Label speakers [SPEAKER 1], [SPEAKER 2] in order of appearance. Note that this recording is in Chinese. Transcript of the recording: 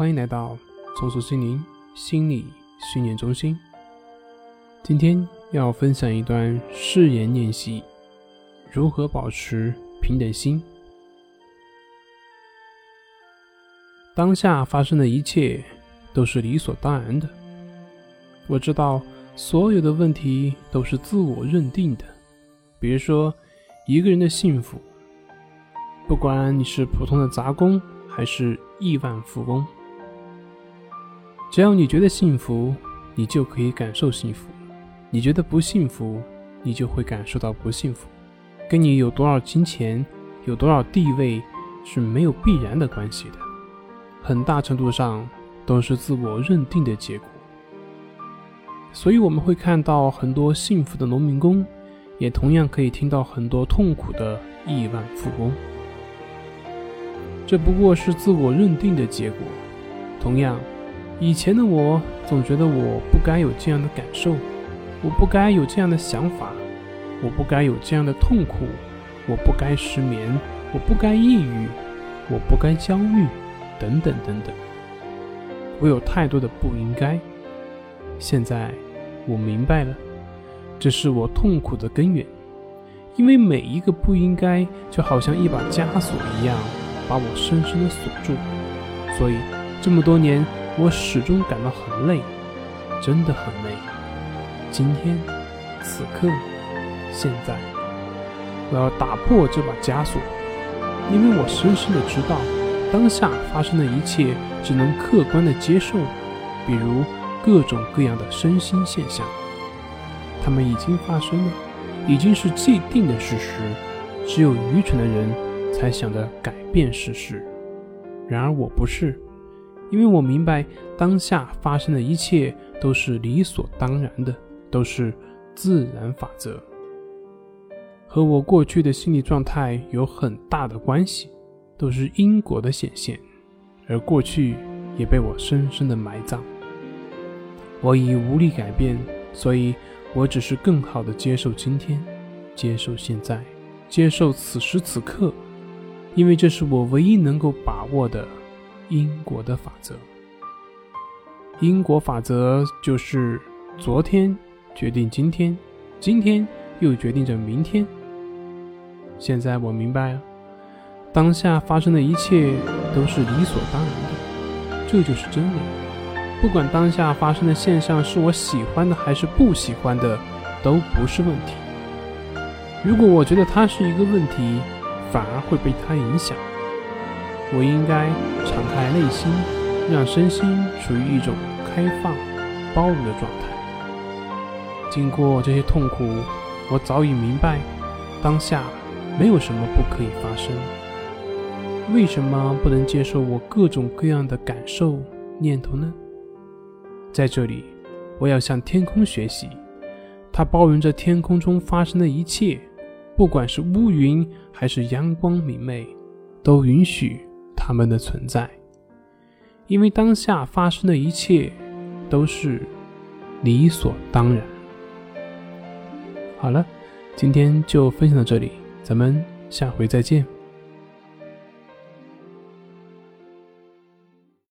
[SPEAKER 1] 欢迎来到重塑心灵心理训练中心。今天要分享一段誓言练习，如何保持平等心。当下发生的一切都是理所当然的。我知道所有的问题都是自我认定的，比如说一个人的幸福。不管你是普通的杂工还是亿万富翁，只要你觉得幸福，你就可以感受幸福；你觉得不幸福，你就会感受到不幸福。跟你有多少金钱、有多少地位是没有必然的关系的，很大程度上都是自我认定的结果。所以我们会看到很多幸福的农民工，也同样可以听到很多痛苦的亿万富翁。这不过是自我认定的结果。同样，以前的我总觉得我不该有这样的感受，我不该有这样的想法，我不该有这样的痛苦，我不该失眠，我不该抑郁，我不该焦虑，等等等等。我有太多的不应该。现在我明白了，这是我痛苦的根源，因为每一个不应该就好像一把枷锁一样。把我深深的锁住，所以这么多年，我始终感到很累，真的很累。今天，此刻，现在，我要打破这把枷锁，因为我深深的知道，当下发生的一切只能客观的接受，比如各种各样的身心现象，它们已经发生了，已经是既定的事实，只有愚蠢的人。才想着改变事实，然而我不是，因为我明白当下发生的一切都是理所当然的，都是自然法则，和我过去的心理状态有很大的关系，都是因果的显现，而过去也被我深深的埋葬。我已无力改变，所以我只是更好的接受今天，接受现在，接受此时此刻。因为这是我唯一能够把握的因果的法则。因果法则就是昨天决定今天，今天又决定着明天。现在我明白了，当下发生的一切都是理所当然的，这就是真理。不管当下发生的现象是我喜欢的还是不喜欢的，都不是问题。如果我觉得它是一个问题，反而会被它影响。我应该敞开内心，让身心处于一种开放、包容的状态。经过这些痛苦，我早已明白，当下没有什么不可以发生。为什么不能接受我各种各样的感受、念头呢？在这里，我要向天空学习，它包容着天空中发生的一切。不管是乌云还是阳光明媚，都允许他们的存在，因为当下发生的一切都是理所当然。好了，今天就分享到这里，咱们下回再见。